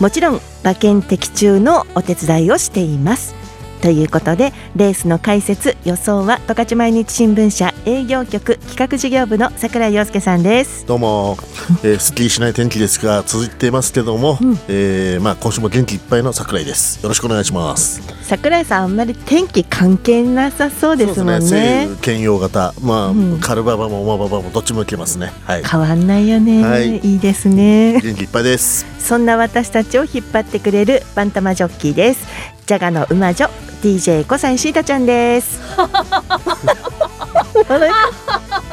もちろん馬券的中のお手伝いをしています。ということでレースの解説予想は十勝毎日新聞社営業局企画事業部の櫻井陽介さんです。どうも、えー、すっきりしない天気ですが続いていますけども、うん、えー、まあ今週も元気いっぱいの櫻井です。よろしくお願いします。櫻井さんあんまり天気関係なさそうですもんね。ね。兼用型。まあ、うん、カルババも馬ババもどっちもいけますね。はい。変わんないよね、はい、いいですね。元気いっぱいです。そんな私たちを引っ張ってくれるバンタマジョッキーですジャガの馬女 DJ 小西シータちゃんです。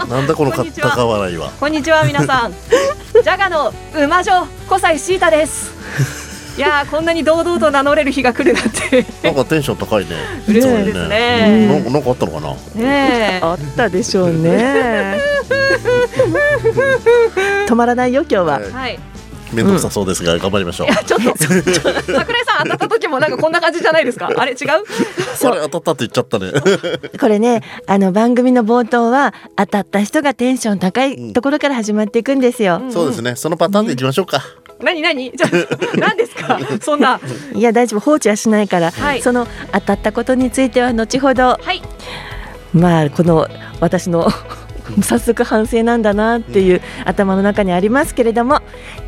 なんだこの高笑いは。こんにちは皆さん。ジャガの馬女小西シータです。いやこんなに堂々と名乗れる日が来るなんて。なんかテンション高いね。嬉しいですね。なんかなんかあったのかな？ねあったでしょうね。止まらないよ今日は。はい面倒くさそうですが、頑張りましょう。いやちょっと桜井さん当たった時もなんかこんな感じじゃないですか？あれ違う？それ当たったって言っちゃったね。これねあの番組の冒頭は当たった人がテンション高いところから始まっていくんですよ。うん、そうですね。そのパターンでいきましょうか。何何？じゃ 何ですか？そんないや大丈夫放置はしないから、はい、その当たったことについては後ほど、はい、まあこの私の早速反省なんだなっていう頭の中にありますけれども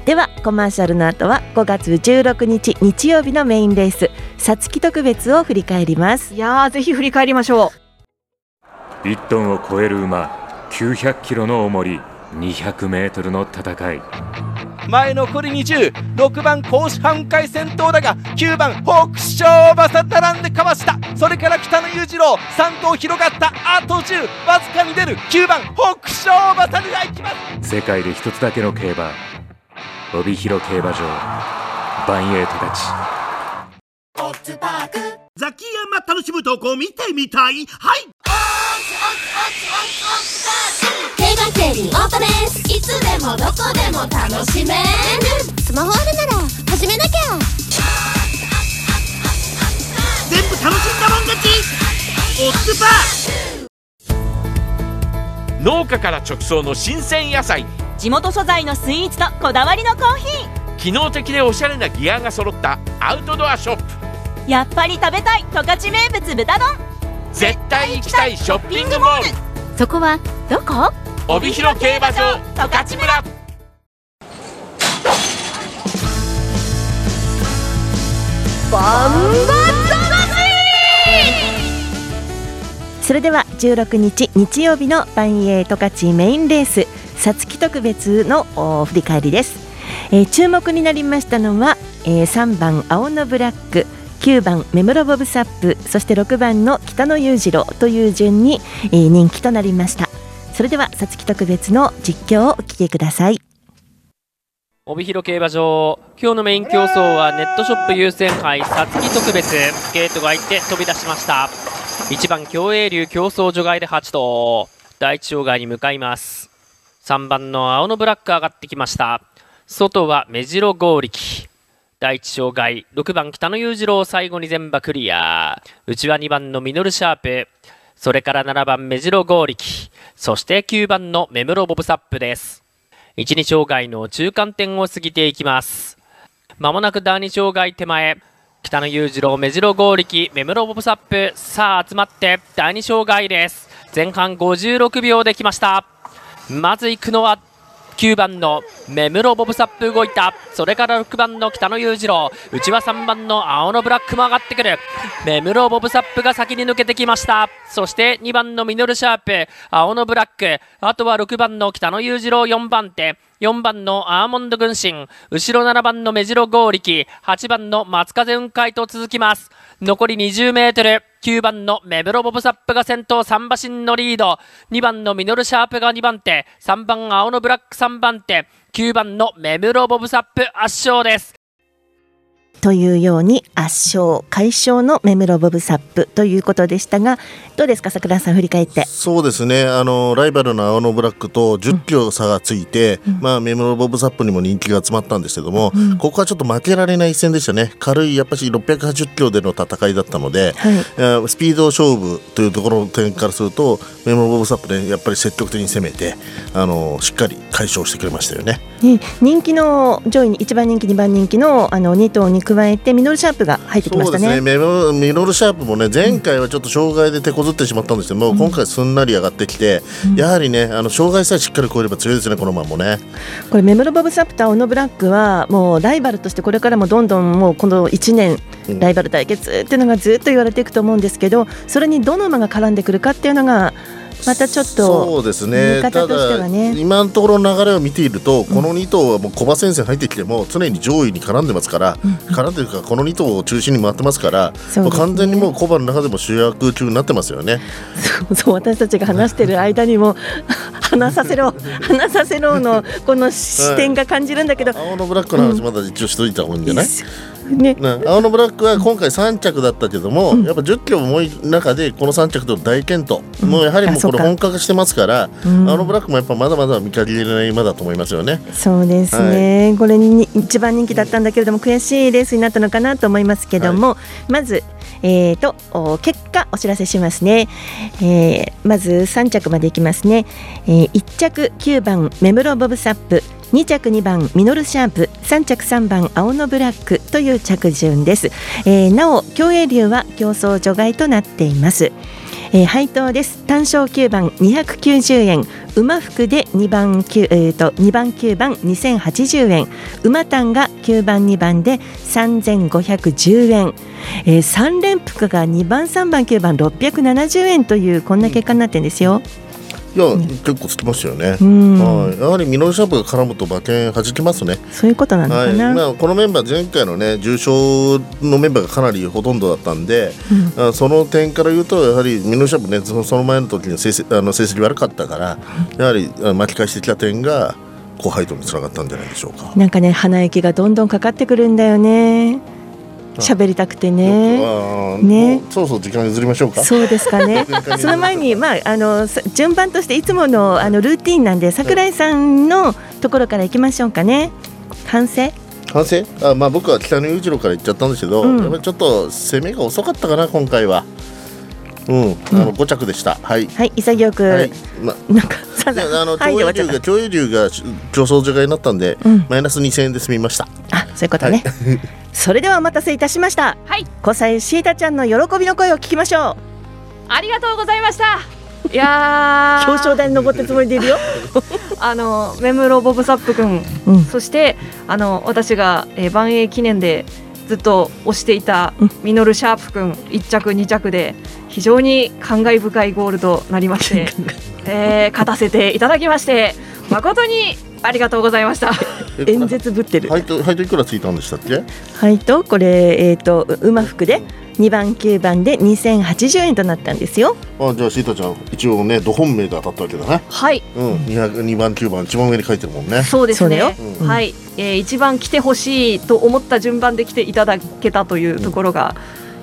ではコマーシャルの後は5月16日日曜日のメインレースさつき特別を振り返ります。いやぜひ振り返りましょう。1トンを超える馬900キロの重り200メートルの戦い。前残り206番甲子半回戦闘だが9番北勝馬さ並んでかわした。それから北野裕次郎3頭広がった。あと10わずかに出る。9番北勝馬さがいきます。世界で一つだけの競馬帯広競馬場バンエイトたち。ザキヤマ楽しむとこ見てみたい。はい。競馬競輪オートレースいつでもどこでも楽しめる。スマホあるなら始めなきゃ。全部楽しんだもん勝ち。オッズパー農家から直送の新鮮野菜地元素材のスイーツとこだわりのコーヒー。機能的でおしゃれなギアが揃ったアウトドアショップ。やっぱり食べたい十勝名物豚丼。絶対行きたいショッピングモール。そこはどこ？帯広競馬場十勝村。バンバそれでは16日日曜日のバンエイトカチメインレースさつき特別の振り返りです、えー、注目になりましたのは、えー、3番青のブラック9番メムロボブサップそして6番の北野裕次郎という順に、えー、人気となりました。それではさつき特別の実況をお聞きください。帯広競馬場今日のメイン競争はネットショップ優先杯さつき特別。ゲートが開いて飛び出しました。1番競泳流競争除外で8頭第一障害に向かいます。3番の青のブラック上がってきました外は目白剛力第一障害6番北野裕次郎最後に全馬クリア内は2番のミノルシャープそれから7番目白剛力そして9番の目室ボブサップです。1、2障害の中間点を過ぎていきます。まもなく第2障害手前。北野裕次郎、目白剛力、目室ボブサップ。さあ集まって第2障害です。前半56秒できました。まず行くのは9番の目室ボブサップ動いた。それから6番の北野裕次郎。内は3番の青のブラックも上がってくる。目室ボブサップが先に抜けてきました。そして2番のミノルシャープ。青のブラック。あとは6番の北野裕次郎。4番手。4番のアーモンド軍神。後ろ7番の目白剛力8番の松風雲海と続きます。残り20メートル。9番のメブロボブサップが先頭3馬身のリード。2番のミノルシャープが2番手。3番青のブラック3番手。9番のメブロボブサップ圧勝です。というように圧勝快勝のメムロボブサップということでしたがどうですか桜井さん振り返って。そうですね。あのライバルの青のブラックと10キロ差がついて、うん、まあ、メムロボブサップにも人気が集まったんですけども、うん、ここはちょっと負けられない一戦でしたね。軽いやっぱり680キロでの戦いだったので、はい、スピード勝負というところの点からするとメムロボブサップで、ね、やっぱり積極的に攻めてあのしっかり解消してくれましたよね。ね人気の上位に1番人気2番人気のあの2頭に加えてミノルシャープが入ってきましたね。そうですね。ミノルシャープもね前回はちょっと障害で手こずってしまったんですけども、うん、今回すんなり上がってきて、うん、やはりねあの障害さえしっかり超えれば強いですねこの馬もね。これメムロボブサプターオノブラックはもうライバルとしてこれからもどんどんもうこの1年ライバル対決っていうのがずっと言われていくと思うんですけどそれにどの馬が絡んでくるかっていうのがまたちょっとそうですね。ただ今のところの流れを見ていると、この2頭はもう小馬先生入ってきても常に上位に絡んでますから、うん、絡んでるかこの2頭を中心に回ってますから、ね、完全にもう小馬の中でも主役級になってますよね。そうそう私たちが話してる間にも 話させろ話させろのこの視点が感じるんだけど、はい、青のブラックの話まだ一応しといた方がいいんじゃない、うんね、青のブラックは今回3着だったけども、うん、やっぱ10キロ重い中でこの3着と大健闘、うん、もうやはりもうこれ本格してますから、うん、青のブラックもやっぱまだまだ見限れない馬だと思いますよね。そうですね、はい、これに一番人気だったんだけれども悔しいレースになったのかなと思いますけども、はい、まずえーと、結果お知らせしますね、えー、まず3着までいきますね、えー、1着9番メムロボブサップ2着2番ミノルシャープ3着3番青のブラックという着順です、えー、なお競泳流は競争除外となっています。えー、配当です。単勝9番290円。馬服で2番9、えーと、2番9番2080円。馬単が9番2番で3510円、えー、3連複が2番3番9番670円というこんな結果になってるんですよ。いや、結構つきますよね。はい、やはりミノルシャープが絡むと馬券弾きますね。そういうことなのかな。はい、まあこのメンバー前回のね重賞のメンバーがかなりほとんどだったんで、うん、その点から言うとやはりミノルシャープねその前の時に成績あの成績悪かったから、やはり巻き返してきた点が高配当につながったんじゃないでしょうか。なんかね鼻息がどんどんかかってくるんだよね。喋りたくてね。ね。そうそう時間譲りましょうか。そうですかね。その前にまああの順番としていつものあのルーティンなんで桜井さんのところから行きましょうかね。反省？反省？あまあ僕は北野裕次郎から言っちゃったんですけど、うん、やっぱりちょっと攻めが遅かったかな今回は。うん、あの五着でした。はい。はい、潔く。はい、ま、なんか、さあの、長英龍が、長英龍が競争除外になったんで、うん、マイナス二千円で済みました。あ、そういうことね。はい。それではお待たせいたしました。はい。小さいシータちゃんの喜びの声を聞きましょう。ありがとうございました。いや 表彰台に登ってつもりでいるよ。あのメムロボブサップ君、うん、そしてあの私が、えー、万栄記念でずっと推していたミノルシャープ君1着2着で非常に感慨深いゴールとなりまして、えー、勝たせていただきまして誠にありがとうございました。演説ぶってる。配当配当いくらついたんでしたっけ？配当これえっ、ー、と馬服で？2番9番で2080円となったんですよ。あじゃあシータちゃん一応ねど本命で当たったわけだね。はい。うん2 2番9番一番上に書いてるもんね。そうですね。うん、はい、えー、一番来てほしいと思った順番で来ていただけたというところが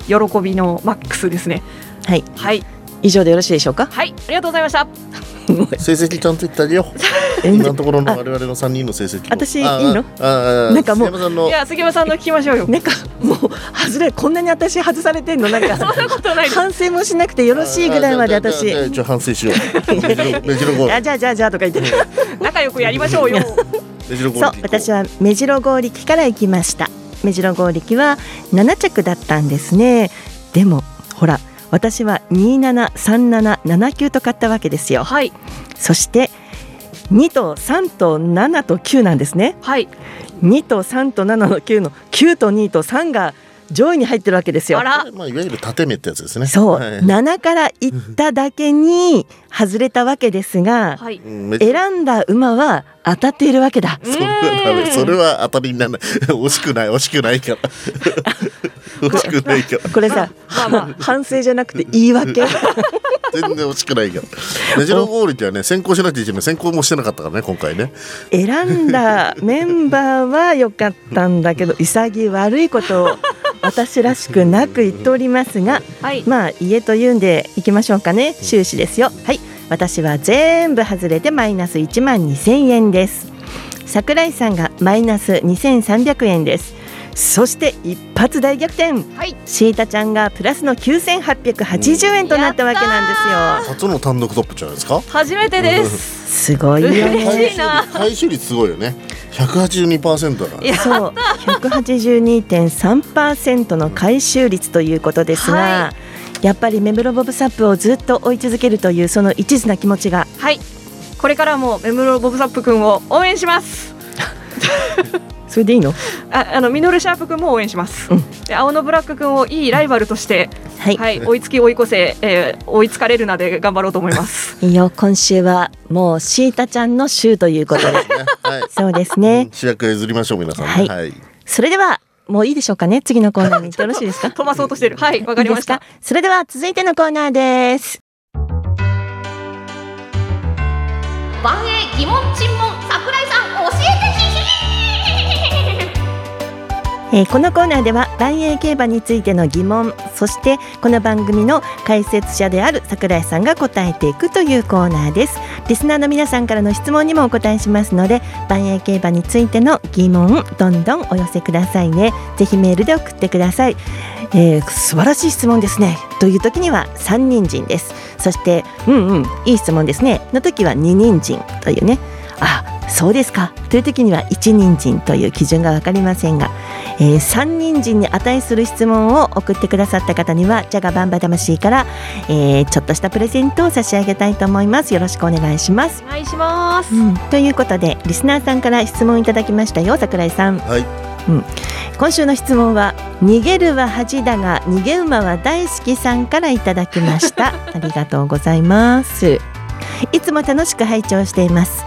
喜びのマックスですね。はい。はい。以上でよろしいでしょうか？はい、ありがとうございました。成績ちゃんと言ってあげよ う。今のところの我々の三人の成績。私いいの？なんかもういや杉山さんの聞きましょうよ。なんかもう外れこんなに私外されてんの？なんか そんなことない。反省もしなくてよろしいぐらいまで私。じゃ反省しよう。あじゃあじゃあじゃあとか言って仲良くやりましょうよ。そう私は目白剛力から行きました。目白剛力は七着だったんですね。でもほら。私は273779と買ったわけですよ。はい。そして2と3と7と9なんですね。はい。2と3と7の9の9と2と3が上位に入ってるわけですよ。まあ、いわゆる縦目ってやつですね。そう、はい、7からいっただけに外れたわけですが、はい、選んだ馬は当たっているわけだ。それは。それは当たりにならない。惜しくない、惜しくないから。惜しくないから。これさ、反省じゃなくて言い訳。全然惜しくないからメジロゴールってはね先行しなきゃいけない先行もしてなかったからね今回ね選んだメンバーは良かったんだけど潔悪いことを私らしくなく言っておりますが、はい、まあ家というんでいきましょうかね。終始ですよ。はい。私は全部外れてマイナス1万2000円です。桜井さんがマイナス2300円ですそして一発大逆転、はい、シータちゃんがプラスの9880円となったわけなんですよ。初の単独トップじゃないですか？初めてです。すごいよね。嬉しいな。回収率すごいよね。182%だから。そう。182.3%の回収率ということですが、はやっぱりメムロボブサップをずっと追い続けるというその一途な気持ちが。はい。これからもメムロボブサップ君を応援します それでいいの？ああのミノルシャープ君も応援します、うん。で青のブラック君をいいライバルとして、はい、はい、追いつき追い越せ、えー追いつかれるなで頑張ろうと思います。いいよ今週はもうシータちゃんの週ということで。はい。そうですね。主役譲りましょう皆さんね。はい。はい。それではもういいでしょうかね次のコーナーによろしいですか？飛ばそうとしてる。はいわかりました。それでは続いてのコーナーです。万英疑問尋問桜井えーこのコーナーでは万英競馬についての疑問そしてこの番組の解説者である桜井さんが答えていくというコーナーです。リスナーの皆さんからの質問にもお答えしますので万英競馬についての疑問どんどんお寄せくださいね。ぜひメールで送ってください、えー素晴らしい質問ですね。という時には三人参です。そしてうんうんいい質問ですね。の時は二人参というね。あそうですか。という時には一人参という基準が分かりませんがえー、三人参に値する質問を送ってくださった方にはジャガバンバ魂から、えーちょっとしたプレゼントを差し上げたいと思います。よろしくお願いします、お願いします、うん、ということでリスナーさんから質問いただきましたよ桜井さん。はい。今週の質問は逃げるは恥だが逃げ馬は大好きさんからいただきました。ありがとうございますいつも楽しく拝聴しています、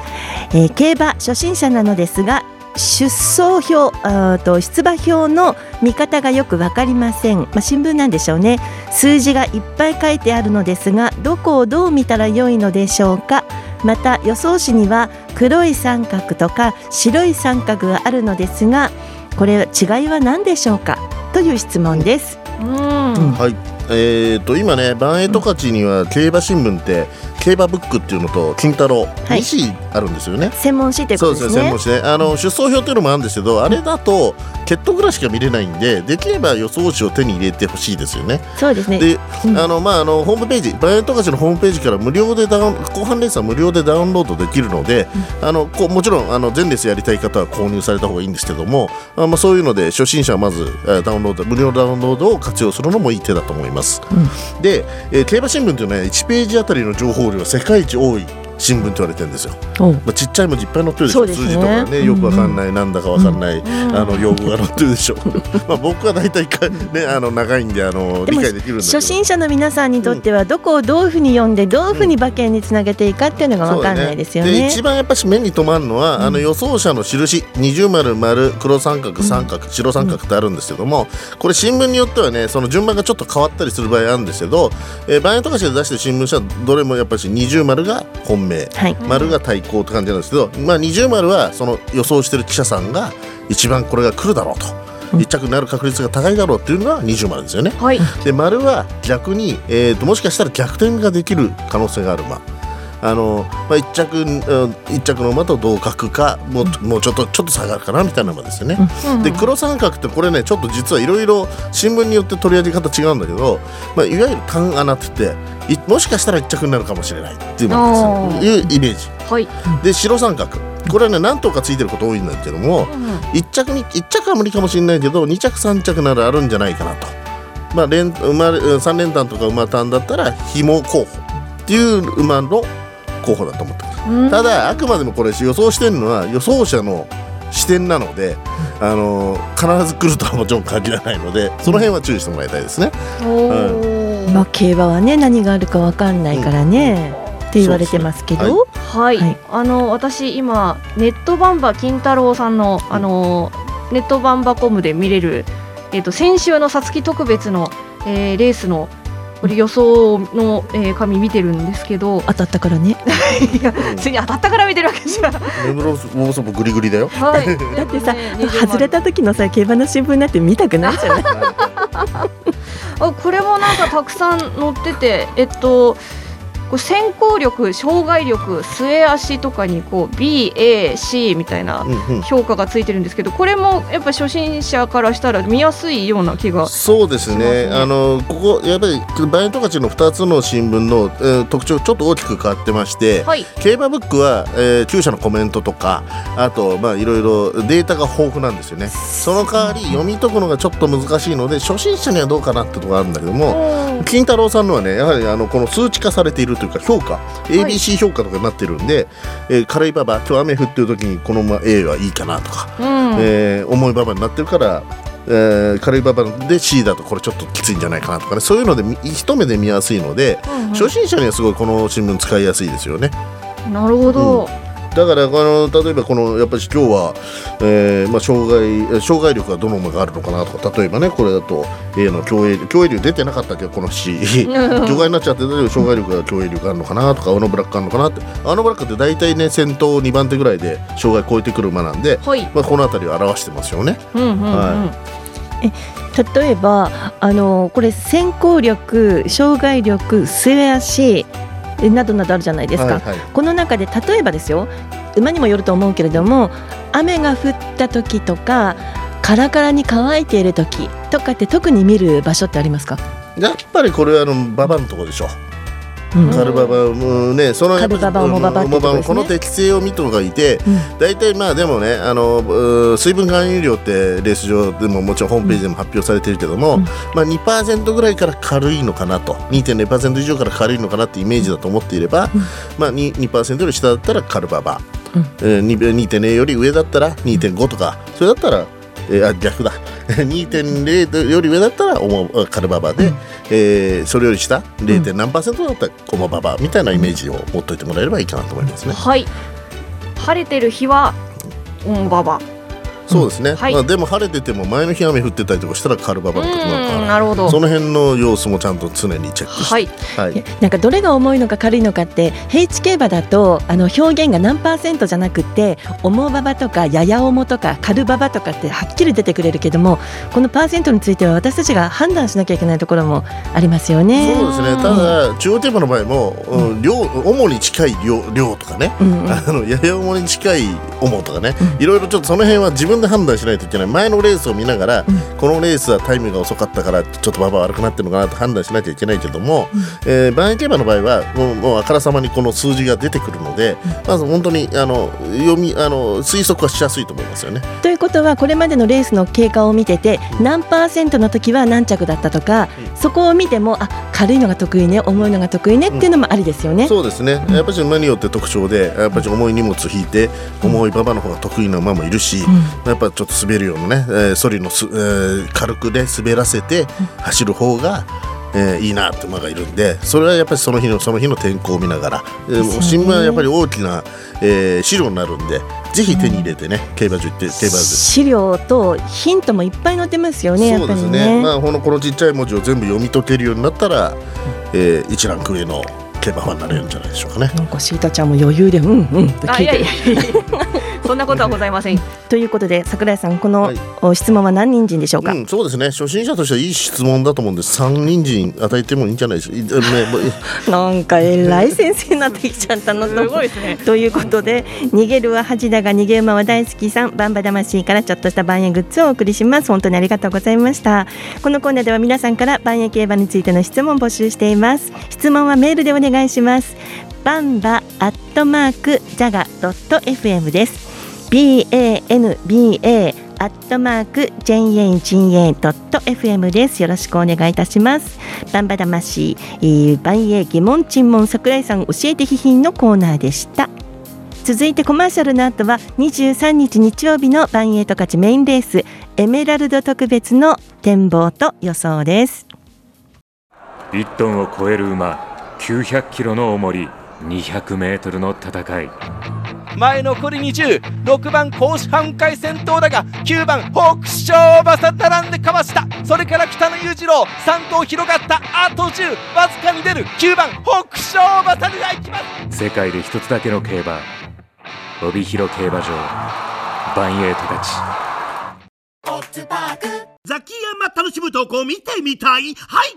えー競馬初心者なのですが出走表あーと出馬表の見方がよくわかりません、まあ、新聞なんでしょうね。数字がいっぱい書いてあるのですがどこをどう見たら良いのでしょうか。また予想紙には黒い三角とか白い三角があるのですがこれ違いは何でしょうか？という質問です。うん。はいえー、と今ね万栄十勝には競馬新聞って競馬ブックっていうのと金太郎はい2紙あるんですよね。専門誌というそうですねことですね。専門誌ねあの出走表っていうのもあるんですけどあれだと血統ぐらいしか見れないんでできれば予想紙を手に入れてほしいですよね。そうですね。で、うんあのまああのホームページバイオントカチのホームページから無料でダウン後半レースは無料でダウンロードできるので、あのこうもちろんあの全レースやりたい方は購入された方がいいんですけども、あまあそういうので初心者はまずえーダウンロード無料ダウンロードを活用するのもいい手だと思います。で、えー競馬新聞というのは1ページあたりの情報量が世界一多い新聞と言われてるんですよ。まあ、ちっちゃい文字いっぱい載ってるでしょ、ね。数字とかねよくわかんない、なんだかわかんない、ん。あの用語が載ってるでしょ。まあ僕は大体かねあの長いんであの理解できるんだけど。初心者の皆さんにとってはどこをどういうふうに読んでどういうふうに馬券につなげていいかっていうのが分かんないですよね。で一番やっぱし目に留まるのは、あの予想者の印二重丸丸黒三角三角、白三角ってあるんですけどもこれ新聞によってはねその順番がちょっと変わったりする場合あるんですけど、えー、バイアントカシで出してる新聞社はどれもやっぱし二重丸が本命、はい。丸が対抗って感じなんですけど、まあ、二重丸はその予想してる記者さんが一番これが来るだろうと。一着になる確率が高いだろうっていうのが二重丸ですよね。はいで丸は逆に、えー、ともしかしたら逆転ができる可能性がある馬。あのまあ、一着うん一着の馬と同格かもうもうちょっとちょっと下がるかなみたいな馬ですよね。で黒三角ってこれねちょっと実はいろいろ新聞によって取り上げ方違うんだけど、まあ、いわゆる単穴って言っていもしかしたら一着になるかもしれないっていう馬ですよ。いうイメージ。はい。で白三角。これはね何頭かついてること多いんだけども、一着に一着は無理かもしれないけど二着三着ならあるんじゃないかなと。まあ連馬うん三連単とか馬単だったら紐候補っていう馬の候補だと思ってます。ただあくまでもこれ予想してるのは予想者の視点なので、あの必ず来るとはもちろん限らないのでその辺は注意してもらいたいですね。おー。まあ競馬はね何があるか分かんないからね、って言われてますけど。そうではい、はい。あの私今ネットバンバ金太郎さんのあのネットバンバコムで見れるえっ、と先週のさつき特別の、えーレースのウこれ予想の、えー、紙見てるんですけど。当たったからね。いや普通に当たったから見てるわけじゃメムロボブサップグリグリだよはいだってさ、外れた時のさ競馬の新聞なんて見たくないじゃないあこれもなんかたくさん載っててえっとこう先行力、障害力、末足とかにこう B、A、C みたいな評価がついてるんですけど、これもやっぱ初心者からしたら見やすいような気がそうですね、あのここやっぱりバイトカチの2つの新聞の、えー、特徴ちょっと大きく変わってまして、はい、競馬ブックは、えー、厩舎のコメントとかあとまあいろいろデータが豊富なんですよね。その代わり読み解くのがちょっと難しいので初心者にはどうかなってところがあるんだけども金太郎さんのはねやはりあのこの数値化されているというか評価 ABC 評価とかになってるんで、はい、えー、軽い馬場今日雨降ってる時にこのまま A はいいかなとか、うん、えー、重い馬場になってるからえー、軽い馬場で C だとこれちょっときついんじゃないかなとかね。そういうので一目で見やすいので、うんうん、初心者にはすごいこの新聞使いやすいですよね。なるほど、うんだからこの例えばこのやっぱり今日は、えーまあ、障害障害力がどの馬があるのかなとか例えばねこれだと A の競泳競泳力出てなかったけどこの C 除外になっちゃってたけど障害力が競泳力あるのかなとか青のブラックあるのかなって。青のブラックって大体ね先頭2番手ぐらいで障害超えてくる馬なんで、はい、まあ、この辺りを表してますよね。うんうんうん、はい。え例えばあのこれ先行力障害力末足などなどあるじゃないですか、はいはい、この中で例えばですよ馬にもよると思うけれども雨が降った時とかカラカラに乾いている時とかって特に見る場所ってありますか？やっぱりこれはあの馬場のところでしょ。うん、カルババもねそのカルババモババここの適正を見とがいて、大、う、体、ん、まあでもねあの水分含有量ってレース上でももちろんホームページでも発表されてるけども、うん、まあ2%ぐらいから軽いのかなと。2.0%以上から軽いのかなってイメージだと思っていれば、うん、まあ 2%, 2より下だったらカルババ、うん。えー、2.0より上だったら2.5とかそれだったらえー、あ逆だ 2.0より上だったらカルババで、うん、えー、それより下 0. 何パーセントだったらオモババみたいなイメージを持っておいてもらえればいいかなと思いますね。はい晴れてる日はオモババそうですね、はい、まあ、でも晴れてても前の日雨降ってたりとかしたらカルババとか。なるほど。その辺の様子もちゃんと常にチェックして、はい。はい、なんかどれが重いのか軽いのかって平地競馬だとあの表現が何パーセントじゃなくて重馬場とかやや重とか軽馬場とかってはっきり出てくれるけどもこのパーセントについては私たちが判断しなきゃいけないところもありますよね。そうですね。ただ中央競馬の場合も、うん、量主に近い量量とかね、うんうん、あのやや重に近い重とかね、うん、いろいろちょっとその辺は自分で判断しないといけない。前のレースを見ながら、うん、このレースはタイムが遅かったからちょっと馬場悪くなってるのかなと判断しなきゃいけないけども、うん、えー、バン競馬の場合はもうもうあからさまにこの数字が出てくるので、うん、まず本当にあの読みあの推測はしやすいと思いますよね。ということはこれまでのレースの経過を見てて何パーセントの時は何着だったとか、そこを見てもあ軽いのが得意ね重いのが得意ねっていうのもありですよね。そうですね、やっぱり馬によって特徴でやっぱり重い荷物引いて重い馬場の方が得意な馬もいるし、やっぱちょっと滑るようなね、えー、ソリのす、えー、軽くで滑らせて走る方が、えー、いいなって馬がいるんでそれはやっぱりその日のその日の天候を見ながら、えー、新聞はやっぱり大きな、えー、資料になるんでぜひ手に入れてね、うん、競馬場行って競馬で資料とヒントもいっぱい載ってますよねそうですね、ね、まあこのこのちっちゃい文字を全部読み解けるようになったら、えー、一ランク上の競馬ファンになれるんじゃないでしょうかね。なんかシータちゃんも余裕でうんうんと聞いて。る。そんなことはございません。ということで桜井さんこの、はい、質問は何人参でしょうか、うん、そうですね。初心者としてはいい質問だと思うんです三人参与えてもいいんじゃないです。か、ね、なんか偉い先生になってきちゃったのと。すごいですね。ということで逃げるは恥だが逃げ馬は大好きさんバンバ魂からちょっとした万円グッズをお送りします。本当にありがとうございました。このコーナーでは皆さんから万円競馬についての質問を募集しています。質問はメールでお願いします。バンバアットマークジャガドット FM です banba アットマーク JAGA.fm です。よろしくお願いいたします。バンバ魂、えー、万栄疑問沈問桜井さん教えて批評のコーナーでした。続いてコマーシャルの後は23日日曜日のバンエイト勝ちメインレースエメラルド特別の展望と予想です。1トンを超える馬900キロの重り200メートルの戦い。前残り206番甲子半回先頭だが9番北勝馬さ並んでかわした。それから北野裕次郎3頭広がったあと10わずかに出る9番北勝馬さでいきます。世界で一つだけの競馬帯広競馬場バンエイトたち。ザキヤマ楽しむ投稿見てみたい？はい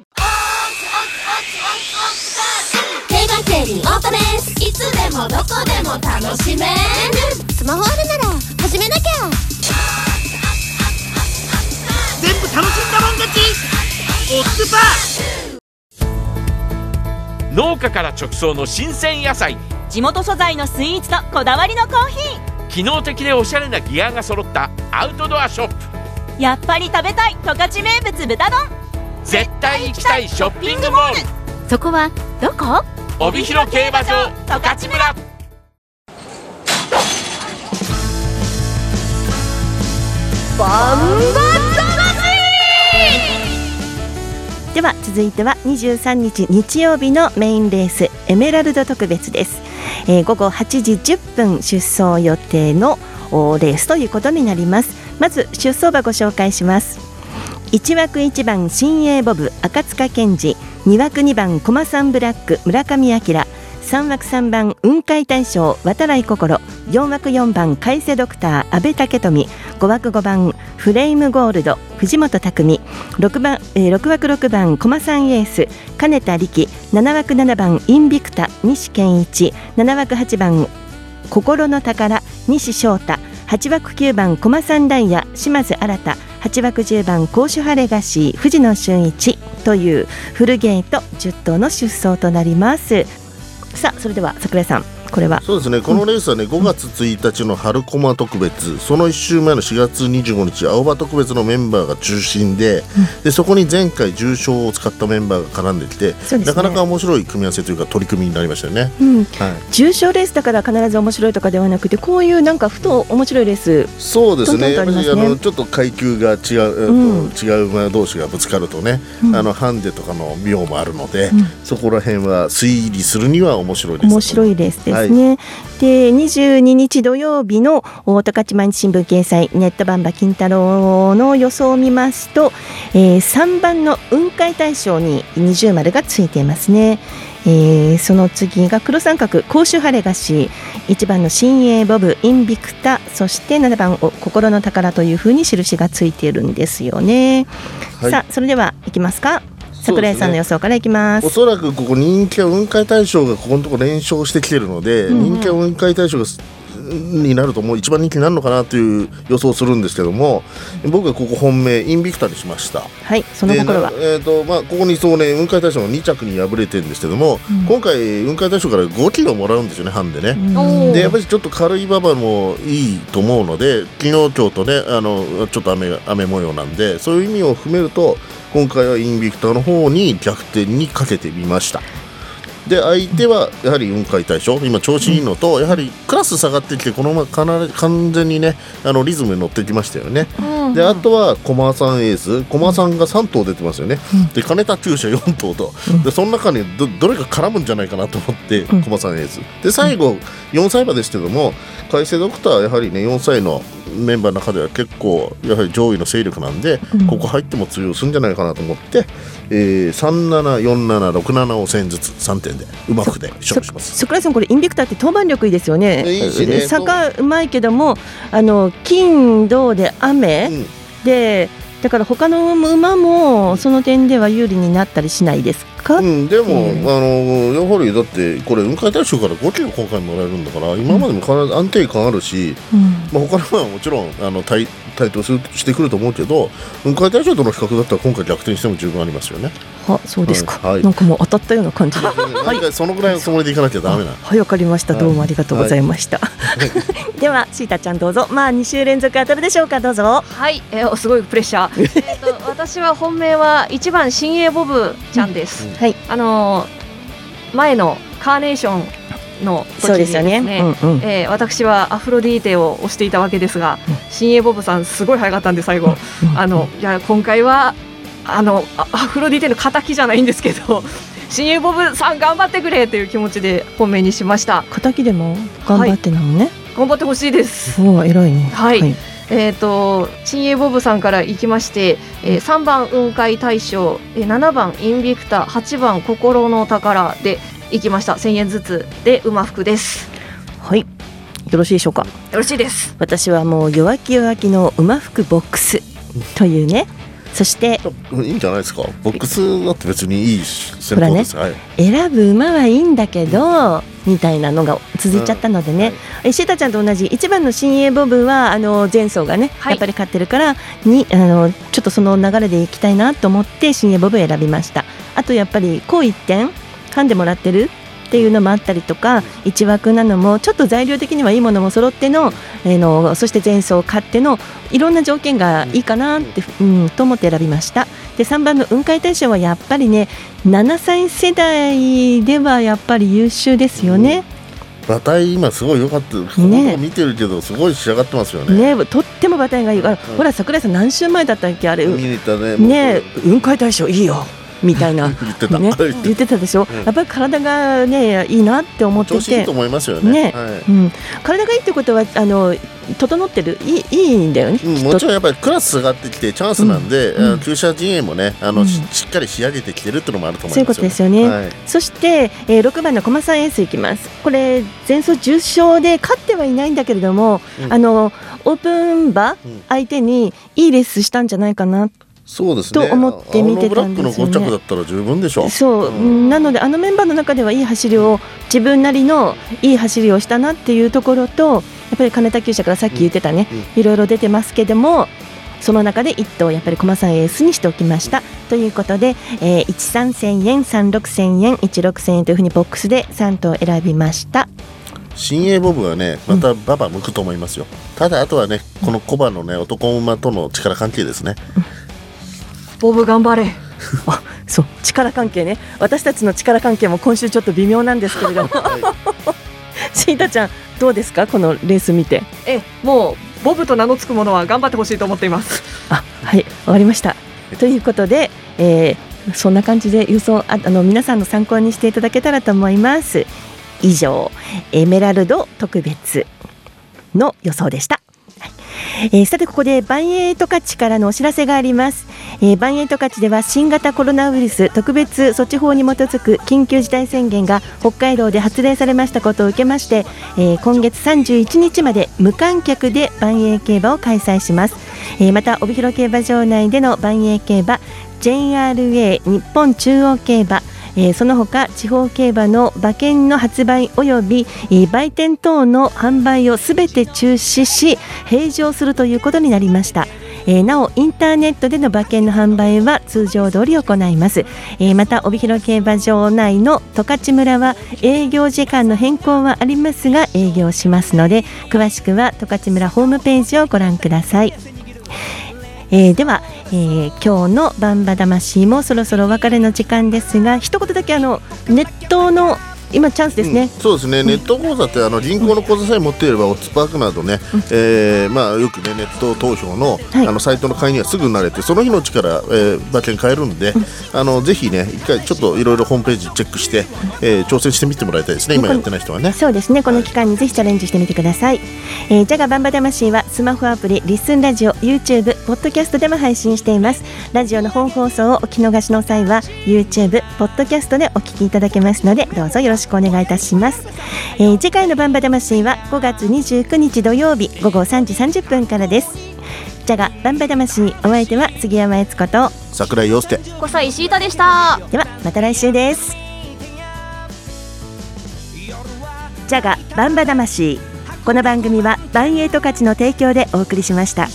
競馬競輪オートレース。いつでもどこでも楽しめる。スマホあるなら始めなきゃ。全部楽しんだもん勝ち。オッズパー。農家から直送の新鮮野菜。地元素材のスイーツとこだわりのコーヒー。機能的でおしゃれなギアが揃った。アウトドアショップ。やっぱり食べたい十勝名物豚丼。絶対行きたいショッピングモールそこはどこ？帯広競馬場十勝村。バンでは続いては23日日曜日のメインレースエメラルド特別です、えー午後8時10分出走予定のおレースということになります。まず出走馬ご紹介します1枠1番新鋭ボブ赤塚健二2枠2番駒さんブラック村上明3枠3番雲海大将渡来心4枠4番海瀬ドクター阿部武富5枠5番フレームゴールド藤本匠6番、えー、6枠6番駒さんエース金田力7枠7番インビクタ西健一7枠8番心の宝西翔太8枠9番駒さんダイヤ島津新八枠10番甲州ハレガシー藤野俊一というフルゲート10頭の出走となります。さあそれでは桜井さん。これは。そうですね。このレースはね5月1日の春駒特別。その1週前の4月25日青葉特別のメンバーが中心で,、でそこに前回重賞を使ったメンバーが絡んできて、ですね。なかなか面白い組み合わせというか取り組みになりましたよね。うん。はい。重賞レースだから必ず面白いとかではなくてこういうなんかふと面白いレースそうですね、やっぱりあのちょっと階級が違う、うん。違う馬同士がぶつかるとね、うん。あのハンデとかの妙もあるので、うん。そこら辺は推理するには面白いです。面白いレースですね。で22日土曜日の大十勝毎日新聞掲載ネットバンバ金太郎の予想を見ますと、えー3番の雲海大賞に二重丸がついていますね。えーその次が黒三角甲州ハレガシ1番の新鋭ボブインビクタそして7番お心の宝というふうに印がついているんですよね。はいさあそれではいきますか桜井さんの予想からいきます。おそらくここ人気は雲海大賞がここのところ連勝してきてるので、うんうん人気は雲海大賞がすになるともう一番人気になるのかなという予想をするんですけども僕はここ本命インビクタにしました。はいその心は？でえーとまあ、ここにそうね雲海大賞の2着に敗れてるんですけども、うん。今回雲海大賞から5キロもらうんですよねハンでね、うん。でやっぱりちょっと軽い馬場もいいと思うので昨日今日とねあのちょっと雨が雨模様なんでそういう意味を含めると今回はインビクタの方に逆転にかけてみましたで相手はやはり雲海大賞今調子いいのと、やはりクラス下がってきてこのままかなり完全にねあのリズムに乗ってきましたよね、であとは駒さんエース。駒さんが3頭出てますよね、で金田厩舎4頭と、でその中にどどれか絡むんじゃないかなと思って駒さんエース。で最後4歳馬ですけども海星ドクターはやはりね4歳のメンバーの中では結構やはり上位の勢力なんで、うん。ここ入っても通用するんじゃないかなと思って、えー、374767を1000ずつ3点でうまくで勝負します。桜井さんこれインビクターって登板力いいですよね。いいしね。坂うまいけどもあの金銅で雨、でだから他の馬もその点では有利になったりしないですか？うん、でも、うんあのやはりだってこれ雲海大賞から5キロ今回もらえるんだから今までも必ず安定感あるし、まあ、他の馬はもちろんあの対対等するしてくると思うけど雲海大賞との比較だったら今回逆転しても十分ありますよね。あそうですか、はいなんかもう当たったような感じで。何かそのぐらいのつもりでいかなきゃダメな。はいわかりました。どうもありがとうございました。ではシータちゃんどうぞ。まあ2週連続当たるでしょうかどうぞ。はい、えー、すごいプレッシャー。えっと私は本命は一番新鋭ボブちゃんです。はい。あのー前のカーネーションの時にそうですよね。うんうん。えー私はアフロディーテを推していたわけですが、新鋭ボブさんすごい早かったんで最後、あのいや今回はあのあアフロディーテの敵じゃないんですけど。新鋭ボブさん頑張ってくれという気持ちで本命にしました。敵でも頑張ってなのね。頑張ってほしいです。お偉いね。はい、はい。えーと、新鋭ボブさんからいきまして、えー、3番雲海大賞、えー、7番インビクタ8番心の宝でいきました。1000円ずつで馬服です。はい。よろしいでしょうか。よろしいです。私はもう弱気弱気の馬服ボックスというねそしていいんじゃないですか？ボックスだって別にいい戦法です、ね。はい、選ぶ馬はいいんだけどみたいなのが続いちゃったのでね、うん。はい、シータちゃんと同じ一番の新鋭ボブはあの前走がね、はい、やっぱり勝ってるからにあのちょっとその流れでいきたいなと思って新鋭ボブを選びました。あとやっぱりこう一点噛んでもらってる？っていうのもあったりとか1枠なのもちょっと材料的にはいいものも揃っての,、えーの、そして前走勝ってのいろんな条件がいいかなって、うん、と思って選びました。で3番の雲海大賞はやっぱりね7歳世代ではやっぱり優秀ですよね。馬体今すごい良かった。ね。見てるけどすごい仕上がってますよね。ねとっても馬体がいい。から、うん、ほら桜井さん何週前だったっけあれ。見に行ったね。ね雲海大賞いいよみたいな。言ってた、ね、言ってた。でしょ、うん、やっぱり体がねいいなって思ってて。いいと思いますよね、ね。はい、うん、体がいいってことはあの整ってる？いいいいんだよね、うん、もちろんやっぱりクラス上がってきてチャンスなんで、うん、旧車陣営もねあの、しっかり仕上げてきてるっていうのもあると思います、ね、そういうことですよね、はい、そして、えー、6番の駒さんエースいきます。これ前走重賞で勝ってはいないんだけれども、あのオープン馬相手にいいレースしたんじゃないかなそうですね。と思って見てたんですよね。だったら十分でしょう。そう、うん、なのであのメンバーの中ではいい走りを自分なりのいい走りをしたなっていうところと、やっぱり金田厩舎からさっき言ってたね、いろいろ出てますけども。その中で1頭やっぱり駒さんエースにしておきました。ということで、えー、13千円36千円16千円というふうにボックスで3頭選びました。新鋭ボブはねまた馬場向くと思いますよ、うん、ただあとはねこの小判のね男馬との力関係ですね、うんボブ頑張れ。あそう。力関係ね。私たちの力関係も今週ちょっと微妙なんですけれども、はい、シータちゃんどうですか？このレース見て。えもうボブと名の付くものは頑張ってほしいと思っています。あはいわかりました。ということで、えー、そんな感じで予想ああの皆さんの参考にしていただけたらと思います。以上エメラルド特別の予想でしたえー、さてここでバンエイトカチからのお知らせがあります、えー、バンエイトカチでは新型コロナウイルス特別措置法に基づく緊急事態宣言が北海道で発令されましたことを受けまして、えー、今月31日まで無観客で万栄競馬を開催します、えー、また帯広競馬場内での万栄競馬 JRA 日本中央競馬えー、その他地方競馬の馬券の発売及び、えー、売店等の販売をすべて中止し閉場するということになりました。えー、なおインターネットでの馬券の販売は通常通り行います、えー、また帯広競馬場内の十勝村は営業時間の変更はありますが営業しますので詳しくは十勝村ホームページをご覧くださいえー、では、えー、今日のバンバ魂もそろそろお別れの時間ですが一言だけあのネットの今チャンスですね、うん、そうですね、ネット口座ってあの銀行の口座さえ持っていれば、オッツパークなどね、うん、えー、まあ、よくねネット投票の,、はい、あのサイトの会員にはすぐ慣れてその日のうちから、えー、馬券買えるんで、うん、あのぜひね一回ちょっといろいろホームページチェックして、えー、挑戦してみてもらいたいですね。今やってない人はね。そうですね。この期間にぜひチャレンジしてみてください、はい、えー、ジャガバンバ魂はスマホアプリリッスンラジオ YouTube ポッドキャストでも配信しています。ラジオの本放送をお聞き逃しの際は YouTube ポッドキャストでお聞きいただけますのでどうぞよろしくお願いいたします。ます、えー、次回のバンバ魂は5月29日土曜日午後3時30分からです。じゃがバンバ魂お相手は杉山悦子と桜井陽介。小西石井田でした。ではまた来週です。じゃがバンバ魂。この番組はバンエイト価値の提供でお送りしました。